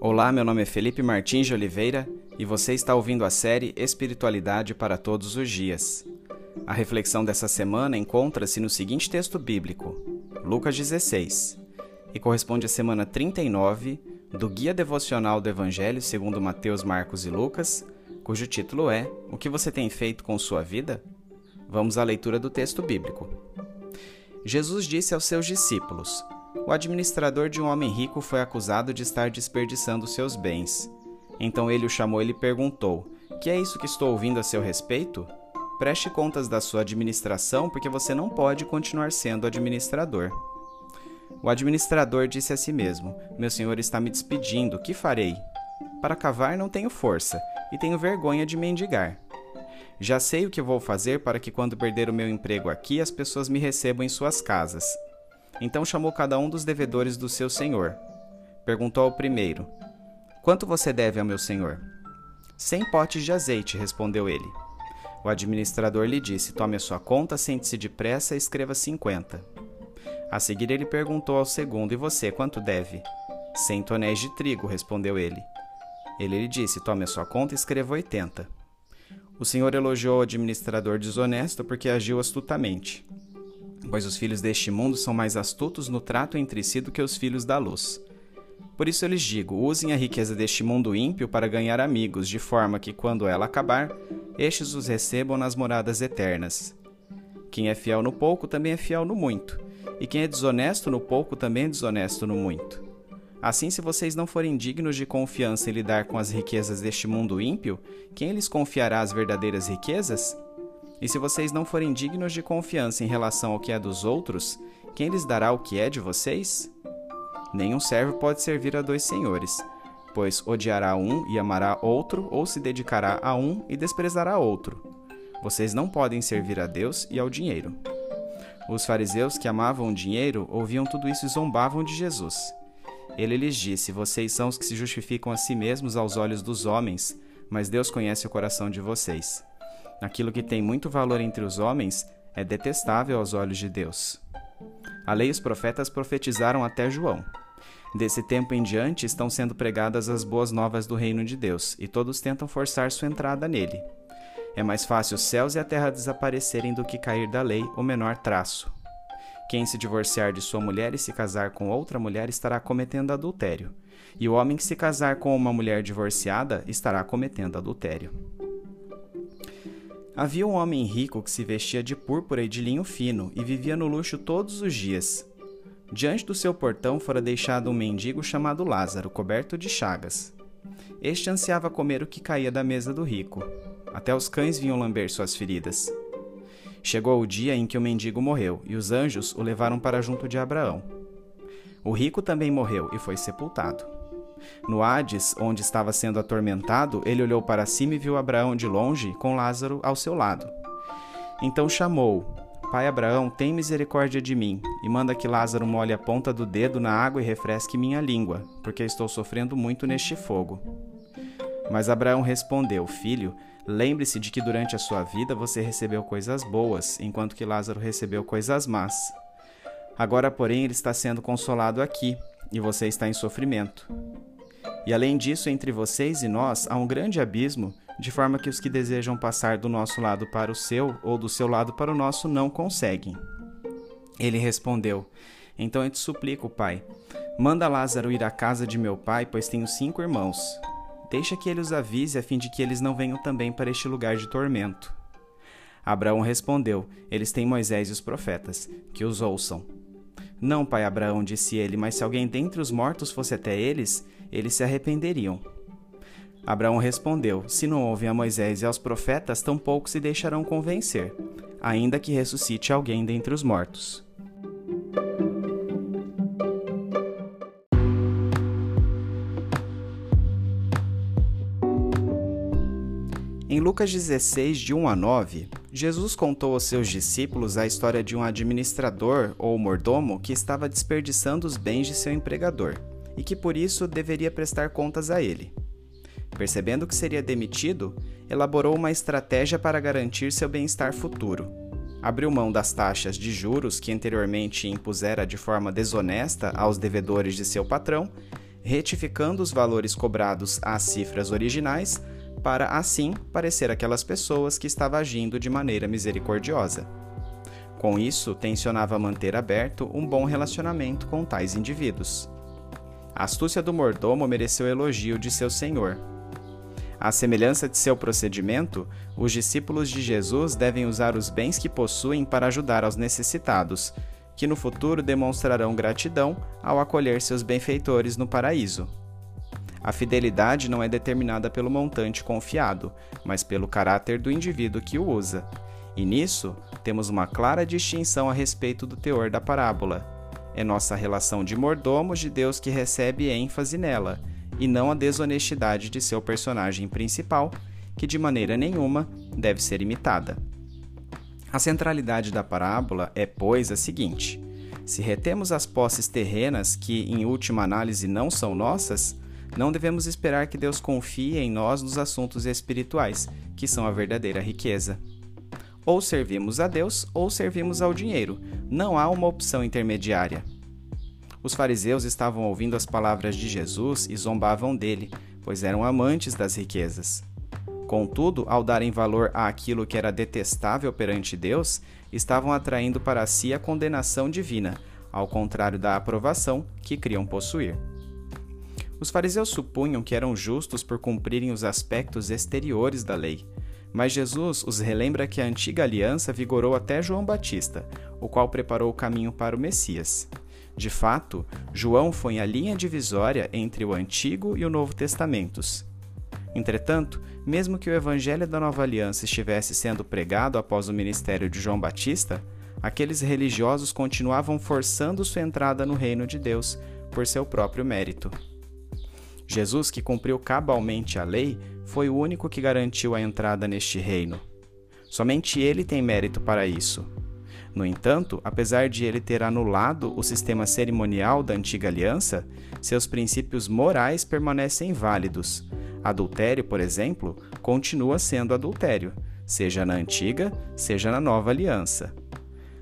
Olá, meu nome é Felipe Martins de Oliveira e você está ouvindo a série Espiritualidade para Todos os Dias. A reflexão dessa semana encontra-se no seguinte texto bíblico, Lucas 16, e corresponde à semana 39 do Guia Devocional do Evangelho segundo Mateus, Marcos e Lucas, cujo título é O que você tem feito com sua vida? Vamos à leitura do texto bíblico. Jesus disse aos seus discípulos: o administrador de um homem rico foi acusado de estar desperdiçando seus bens. Então ele o chamou e lhe perguntou: Que é isso que estou ouvindo a seu respeito? Preste contas da sua administração, porque você não pode continuar sendo administrador. O administrador disse a si mesmo: Meu senhor está me despedindo, que farei? Para cavar não tenho força, e tenho vergonha de mendigar. Já sei o que vou fazer para que, quando perder o meu emprego aqui, as pessoas me recebam em suas casas. Então chamou cada um dos devedores do seu senhor. Perguntou ao primeiro: Quanto você deve ao meu senhor? Cem potes de azeite, respondeu ele. O administrador lhe disse: Tome a sua conta, sente-se depressa e escreva cinquenta. A seguir ele perguntou ao segundo: E você, quanto deve? Cem tonéis de trigo, respondeu ele. Ele lhe disse: Tome a sua conta e escreva oitenta. O senhor elogiou o administrador desonesto porque agiu astutamente pois os filhos deste mundo são mais astutos no trato entre si do que os filhos da luz. Por isso eu lhes digo: usem a riqueza deste mundo ímpio para ganhar amigos, de forma que, quando ela acabar, estes os recebam nas moradas eternas. Quem é fiel no pouco também é fiel no muito, e quem é desonesto no pouco também é desonesto no muito. Assim, se vocês não forem dignos de confiança em lidar com as riquezas deste mundo ímpio, quem lhes confiará as verdadeiras riquezas? E se vocês não forem dignos de confiança em relação ao que é dos outros, quem lhes dará o que é de vocês? Nenhum servo pode servir a dois senhores, pois odiará um e amará outro, ou se dedicará a um e desprezará outro. Vocês não podem servir a Deus e ao dinheiro. Os fariseus que amavam o dinheiro ouviam tudo isso e zombavam de Jesus. Ele lhes disse: Vocês são os que se justificam a si mesmos aos olhos dos homens, mas Deus conhece o coração de vocês. Aquilo que tem muito valor entre os homens é detestável aos olhos de Deus. A lei e os profetas profetizaram até João. Desse tempo em diante estão sendo pregadas as boas novas do reino de Deus, e todos tentam forçar sua entrada nele. É mais fácil os céus e a terra desaparecerem do que cair da lei o menor traço. Quem se divorciar de sua mulher e se casar com outra mulher estará cometendo adultério, e o homem que se casar com uma mulher divorciada estará cometendo adultério. Havia um homem rico que se vestia de púrpura e de linho fino e vivia no luxo todos os dias. Diante do seu portão fora deixado um mendigo chamado Lázaro, coberto de chagas. Este ansiava comer o que caía da mesa do rico. Até os cães vinham lamber suas feridas. Chegou o dia em que o mendigo morreu, e os anjos o levaram para junto de Abraão. O rico também morreu e foi sepultado. No Hades, onde estava sendo atormentado, ele olhou para cima e viu Abraão de longe, com Lázaro ao seu lado. Então chamou: Pai Abraão, tem misericórdia de mim, e manda que Lázaro molhe a ponta do dedo na água e refresque minha língua, porque estou sofrendo muito neste fogo. Mas Abraão respondeu: Filho, lembre-se de que durante a sua vida você recebeu coisas boas, enquanto que Lázaro recebeu coisas más. Agora, porém, ele está sendo consolado aqui, e você está em sofrimento. E além disso, entre vocês e nós há um grande abismo, de forma que os que desejam passar do nosso lado para o seu ou do seu lado para o nosso não conseguem. Ele respondeu: Então eu te suplico, pai, manda Lázaro ir à casa de meu pai, pois tenho cinco irmãos. Deixa que ele os avise a fim de que eles não venham também para este lugar de tormento. Abraão respondeu: Eles têm Moisés e os profetas, que os ouçam. Não, pai Abraão, disse ele, mas se alguém dentre os mortos fosse até eles, eles se arrependeriam. Abraão respondeu: Se não ouvem a Moisés e aos profetas, tampouco se deixarão convencer, ainda que ressuscite alguém dentre os mortos. Em Lucas 16, de 1 a 9, Jesus contou aos seus discípulos a história de um administrador ou mordomo que estava desperdiçando os bens de seu empregador e que por isso deveria prestar contas a ele. Percebendo que seria demitido, elaborou uma estratégia para garantir seu bem-estar futuro. Abriu mão das taxas de juros que anteriormente impusera de forma desonesta aos devedores de seu patrão retificando os valores cobrados às cifras originais, para assim parecer aquelas pessoas que estava agindo de maneira misericordiosa. Com isso, tensionava manter aberto um bom relacionamento com tais indivíduos. A astúcia do mordomo mereceu elogio de seu senhor. À semelhança de seu procedimento, os discípulos de Jesus devem usar os bens que possuem para ajudar aos necessitados, que no futuro demonstrarão gratidão ao acolher seus benfeitores no paraíso. A fidelidade não é determinada pelo montante confiado, mas pelo caráter do indivíduo que o usa. E nisso, temos uma clara distinção a respeito do teor da parábola. É nossa relação de mordomos de Deus que recebe ênfase nela, e não a desonestidade de seu personagem principal, que de maneira nenhuma deve ser imitada. A centralidade da parábola é, pois, a seguinte: se retemos as posses terrenas que, em última análise, não são nossas, não devemos esperar que Deus confie em nós nos assuntos espirituais, que são a verdadeira riqueza. Ou servimos a Deus ou servimos ao dinheiro. Não há uma opção intermediária. Os fariseus estavam ouvindo as palavras de Jesus e zombavam dele, pois eram amantes das riquezas. Contudo, ao darem valor àquilo que era detestável perante Deus, estavam atraindo para si a condenação divina, ao contrário da aprovação que criam possuir. Os fariseus supunham que eram justos por cumprirem os aspectos exteriores da lei, mas Jesus os relembra que a antiga aliança vigorou até João Batista, o qual preparou o caminho para o Messias. De fato, João foi a linha divisória entre o Antigo e o Novo Testamentos. Entretanto, mesmo que o Evangelho da Nova Aliança estivesse sendo pregado após o ministério de João Batista, aqueles religiosos continuavam forçando sua entrada no reino de Deus por seu próprio mérito. Jesus, que cumpriu cabalmente a lei, foi o único que garantiu a entrada neste reino. Somente ele tem mérito para isso. No entanto, apesar de ele ter anulado o sistema cerimonial da antiga aliança, seus princípios morais permanecem válidos, Adultério, por exemplo, continua sendo adultério, seja na antiga, seja na nova aliança.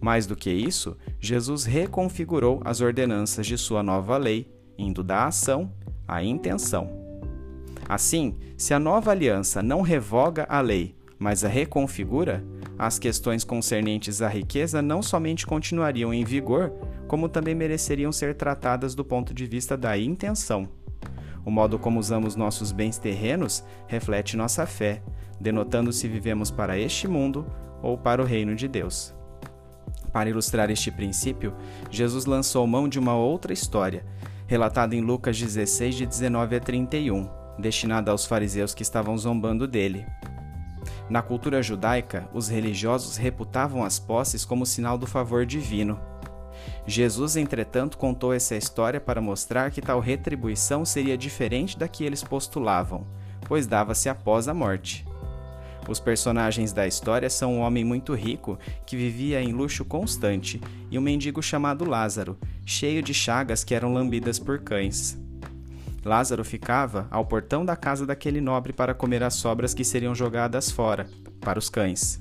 Mais do que isso, Jesus reconfigurou as ordenanças de sua nova lei, indo da ação à intenção. Assim, se a nova aliança não revoga a lei, mas a reconfigura, as questões concernentes à riqueza não somente continuariam em vigor, como também mereceriam ser tratadas do ponto de vista da intenção. O modo como usamos nossos bens terrenos reflete nossa fé, denotando se vivemos para este mundo ou para o reino de Deus. Para ilustrar este princípio, Jesus lançou mão de uma outra história, relatada em Lucas 16, de 19 a 31, destinada aos fariseus que estavam zombando dele. Na cultura judaica, os religiosos reputavam as posses como sinal do favor divino. Jesus, entretanto, contou essa história para mostrar que tal retribuição seria diferente da que eles postulavam, pois dava-se após a morte. Os personagens da história são um homem muito rico que vivia em luxo constante e um mendigo chamado Lázaro, cheio de chagas que eram lambidas por cães. Lázaro ficava ao portão da casa daquele nobre para comer as sobras que seriam jogadas fora, para os cães.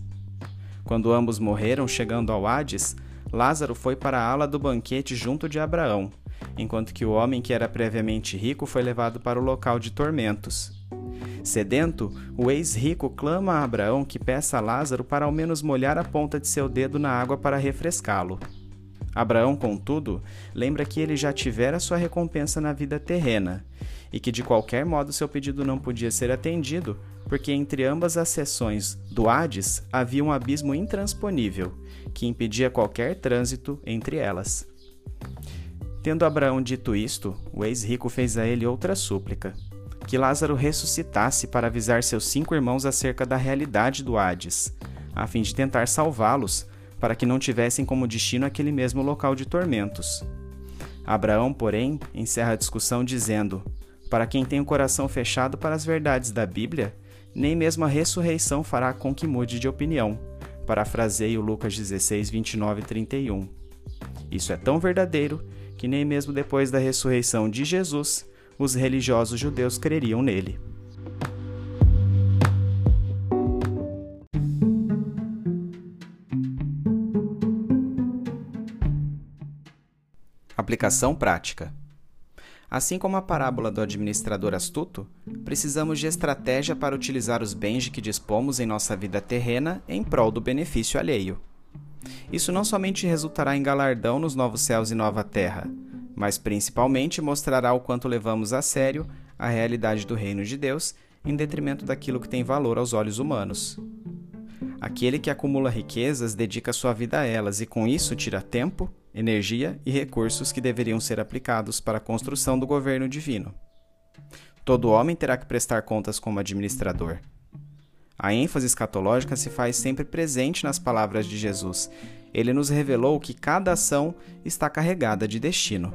Quando ambos morreram chegando ao Hades, Lázaro foi para a ala do banquete junto de Abraão, enquanto que o homem que era previamente rico foi levado para o local de tormentos. Sedento, o ex-rico clama a Abraão que peça a Lázaro para ao menos molhar a ponta de seu dedo na água para refrescá-lo. Abraão, contudo, lembra que ele já tivera sua recompensa na vida terrena e que de qualquer modo seu pedido não podia ser atendido, porque entre ambas as seções do Hades havia um abismo intransponível que impedia qualquer trânsito entre elas. Tendo Abraão dito isto, o ex-rico fez a ele outra súplica: que Lázaro ressuscitasse para avisar seus cinco irmãos acerca da realidade do Hades, a fim de tentar salvá-los, para que não tivessem como destino aquele mesmo local de tormentos. Abraão, porém, encerra a discussão dizendo: Para quem tem o coração fechado para as verdades da Bíblia, nem mesmo a ressurreição fará com que mude de opinião Parafraseio Lucas 16, 29 e 31. Isso é tão verdadeiro que nem mesmo depois da ressurreição de Jesus, os religiosos judeus creriam nele. Aplicação prática. Assim como a parábola do administrador astuto, precisamos de estratégia para utilizar os bens de que dispomos em nossa vida terrena em prol do benefício alheio. Isso não somente resultará em galardão nos novos céus e nova terra, mas principalmente mostrará o quanto levamos a sério a realidade do reino de Deus em detrimento daquilo que tem valor aos olhos humanos. Aquele que acumula riquezas dedica sua vida a elas e com isso tira tempo, energia e recursos que deveriam ser aplicados para a construção do governo divino. Todo homem terá que prestar contas como administrador. A ênfase escatológica se faz sempre presente nas palavras de Jesus. Ele nos revelou que cada ação está carregada de destino.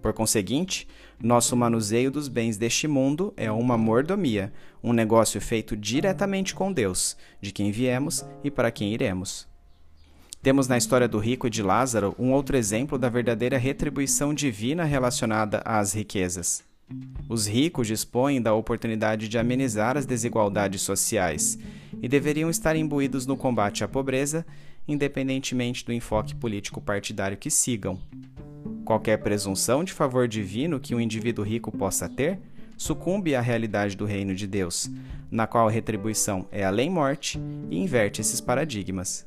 Por conseguinte, nosso manuseio dos bens deste mundo é uma mordomia, um negócio feito diretamente com Deus, de quem viemos e para quem iremos. Temos na história do rico e de Lázaro um outro exemplo da verdadeira retribuição divina relacionada às riquezas. Os ricos dispõem da oportunidade de amenizar as desigualdades sociais e deveriam estar imbuídos no combate à pobreza, independentemente do enfoque político partidário que sigam. Qualquer presunção de favor divino que um indivíduo rico possa ter sucumbe à realidade do reino de Deus, na qual a retribuição é além-morte e inverte esses paradigmas.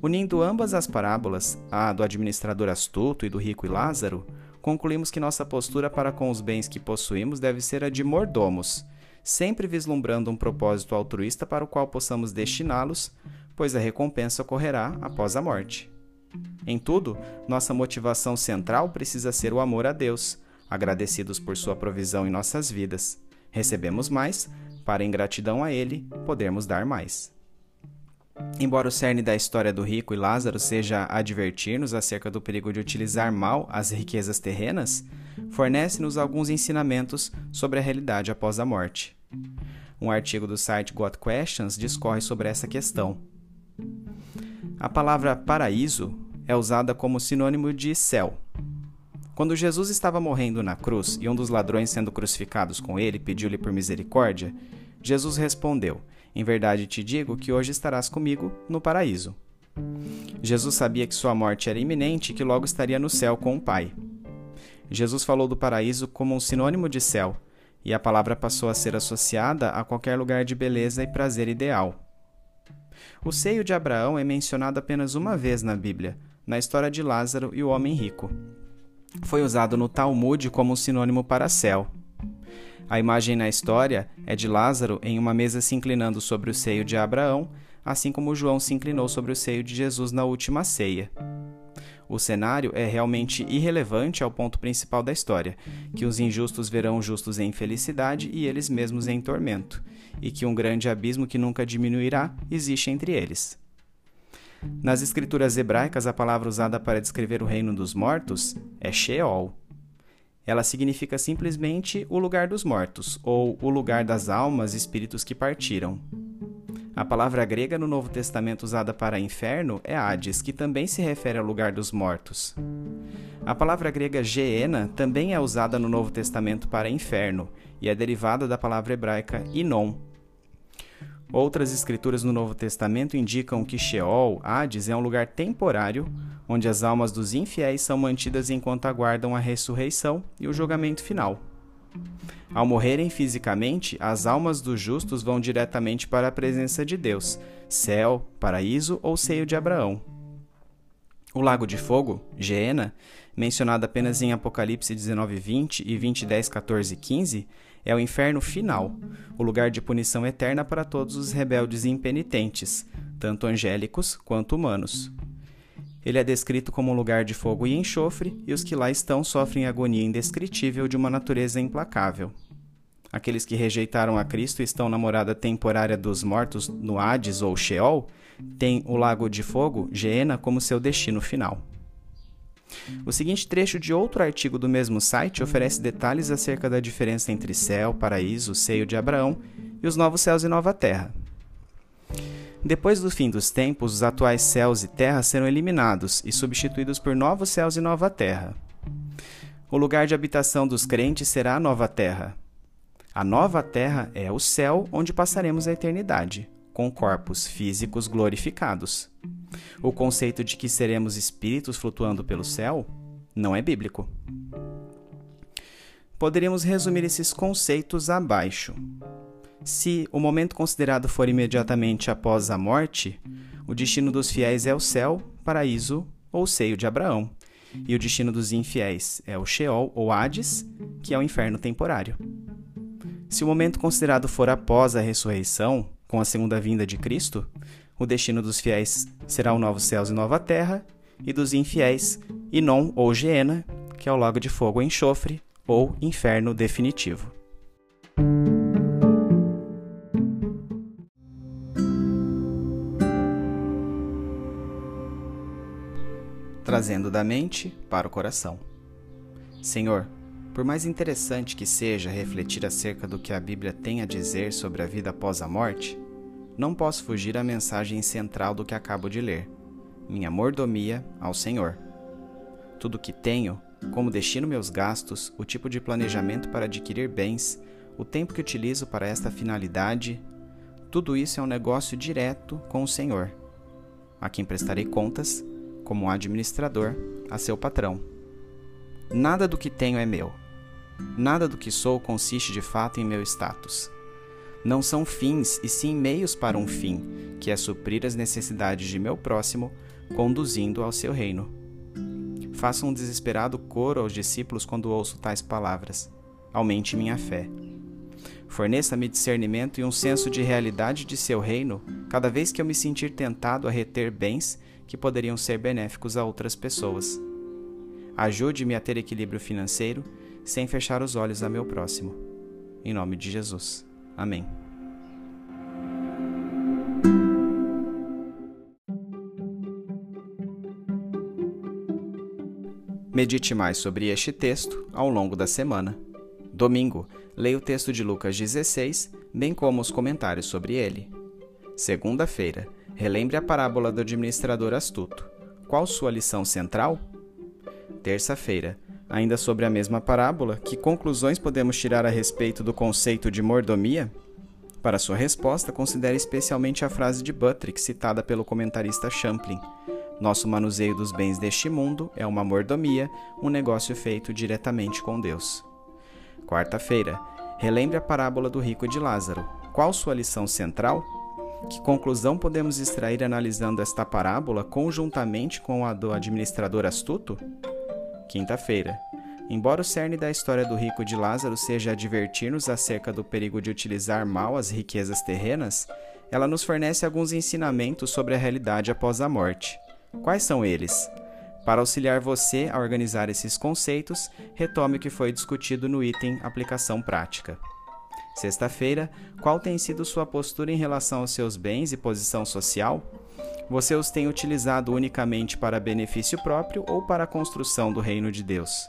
Unindo ambas as parábolas, a do administrador astuto e do rico e Lázaro, concluímos que nossa postura para com os bens que possuímos deve ser a de mordomos, sempre vislumbrando um propósito altruísta para o qual possamos destiná-los, pois a recompensa ocorrerá após a morte. Em tudo, nossa motivação central precisa ser o amor a Deus, agradecidos por sua provisão em nossas vidas. Recebemos mais, para em gratidão a Ele podermos dar mais. Embora o cerne da história do rico e Lázaro seja advertir-nos acerca do perigo de utilizar mal as riquezas terrenas, fornece-nos alguns ensinamentos sobre a realidade após a morte. Um artigo do site Got Questions discorre sobre essa questão. A palavra paraíso é usada como sinônimo de céu. Quando Jesus estava morrendo na cruz e um dos ladrões sendo crucificados com ele pediu-lhe por misericórdia, Jesus respondeu: Em verdade te digo que hoje estarás comigo no paraíso. Jesus sabia que sua morte era iminente e que logo estaria no céu com o Pai. Jesus falou do paraíso como um sinônimo de céu, e a palavra passou a ser associada a qualquer lugar de beleza e prazer ideal. O seio de Abraão é mencionado apenas uma vez na Bíblia, na história de Lázaro e o homem rico. Foi usado no Talmud como sinônimo para céu. A imagem na história é de Lázaro em uma mesa se inclinando sobre o seio de Abraão, assim como João se inclinou sobre o seio de Jesus na última ceia. O cenário é realmente irrelevante ao ponto principal da história, que os injustos verão os justos em felicidade e eles mesmos em tormento, e que um grande abismo que nunca diminuirá existe entre eles. Nas escrituras hebraicas, a palavra usada para descrever o reino dos mortos é Sheol. Ela significa simplesmente o lugar dos mortos, ou o lugar das almas e espíritos que partiram. A palavra grega no Novo Testamento usada para inferno é Hades, que também se refere ao lugar dos mortos. A palavra grega Geena também é usada no Novo Testamento para inferno e é derivada da palavra hebraica Inon. Outras escrituras no Novo Testamento indicam que Sheol, Hades, é um lugar temporário onde as almas dos infiéis são mantidas enquanto aguardam a ressurreição e o julgamento final. Ao morrerem fisicamente, as almas dos justos vão diretamente para a presença de Deus, céu, paraíso ou seio de Abraão. O lago de fogo, Geena, mencionado apenas em Apocalipse 19:20 e 20:10, 14 e 15, é o inferno final, o lugar de punição eterna para todos os rebeldes e impenitentes, tanto angélicos quanto humanos. Ele é descrito como um lugar de fogo e enxofre, e os que lá estão sofrem agonia indescritível de uma natureza implacável. Aqueles que rejeitaram a Cristo e estão na morada temporária dos mortos no Hades ou Sheol têm o lago de fogo, Geena, como seu destino final. O seguinte trecho de outro artigo do mesmo site oferece detalhes acerca da diferença entre céu, paraíso, seio de Abraão e os novos céus e nova terra. Depois do fim dos tempos, os atuais céus e terra serão eliminados e substituídos por novos céus e nova terra. O lugar de habitação dos crentes será a nova terra. A nova terra é o céu onde passaremos a eternidade, com corpos físicos glorificados. O conceito de que seremos espíritos flutuando pelo céu não é bíblico. poderíamos resumir esses conceitos abaixo. Se o momento considerado for imediatamente após a morte, o destino dos fiéis é o céu, paraíso ou seio de Abraão, e o destino dos infiéis é o Sheol ou Hades, que é o inferno temporário. Se o momento considerado for após a ressurreição, com a segunda vinda de Cristo, o destino dos fiéis será o novo céus e nova terra, e dos infiéis, Inon ou Geena, que é o lago de fogo e enxofre, ou inferno definitivo. Trazendo da mente para o coração. Senhor, por mais interessante que seja refletir acerca do que a Bíblia tem a dizer sobre a vida após a morte, não posso fugir à mensagem central do que acabo de ler: minha mordomia ao Senhor. Tudo o que tenho, como destino meus gastos, o tipo de planejamento para adquirir bens, o tempo que utilizo para esta finalidade, tudo isso é um negócio direto com o Senhor, a quem prestarei contas, como administrador, a seu patrão. Nada do que tenho é meu. Nada do que sou consiste de fato em meu status não são fins e sim meios para um fim, que é suprir as necessidades de meu próximo, conduzindo ao seu reino. Faça um desesperado coro aos discípulos quando ouço tais palavras. Aumente minha fé. Forneça-me discernimento e um senso de realidade de seu reino cada vez que eu me sentir tentado a reter bens que poderiam ser benéficos a outras pessoas. Ajude-me a ter equilíbrio financeiro sem fechar os olhos a meu próximo. Em nome de Jesus. Amém. Medite mais sobre este texto ao longo da semana. Domingo, leia o texto de Lucas 16, bem como os comentários sobre ele. Segunda-feira, relembre a parábola do administrador astuto. Qual sua lição central? Terça-feira, Ainda sobre a mesma parábola, que conclusões podemos tirar a respeito do conceito de mordomia? Para sua resposta, considere especialmente a frase de Buttrick citada pelo comentarista Champlin. Nosso manuseio dos bens deste mundo é uma mordomia, um negócio feito diretamente com Deus. Quarta-feira, relembre a parábola do rico de Lázaro. Qual sua lição central? Que conclusão podemos extrair analisando esta parábola conjuntamente com a do administrador astuto? Quinta-feira. Embora o cerne da história do rico de Lázaro seja advertir-nos acerca do perigo de utilizar mal as riquezas terrenas, ela nos fornece alguns ensinamentos sobre a realidade após a morte. Quais são eles? Para auxiliar você a organizar esses conceitos, retome o que foi discutido no item Aplicação Prática. Sexta-feira, qual tem sido sua postura em relação aos seus bens e posição social? Você os tem utilizado unicamente para benefício próprio ou para a construção do reino de Deus?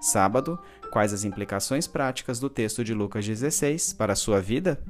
Sábado, quais as implicações práticas do texto de Lucas 16 para a sua vida?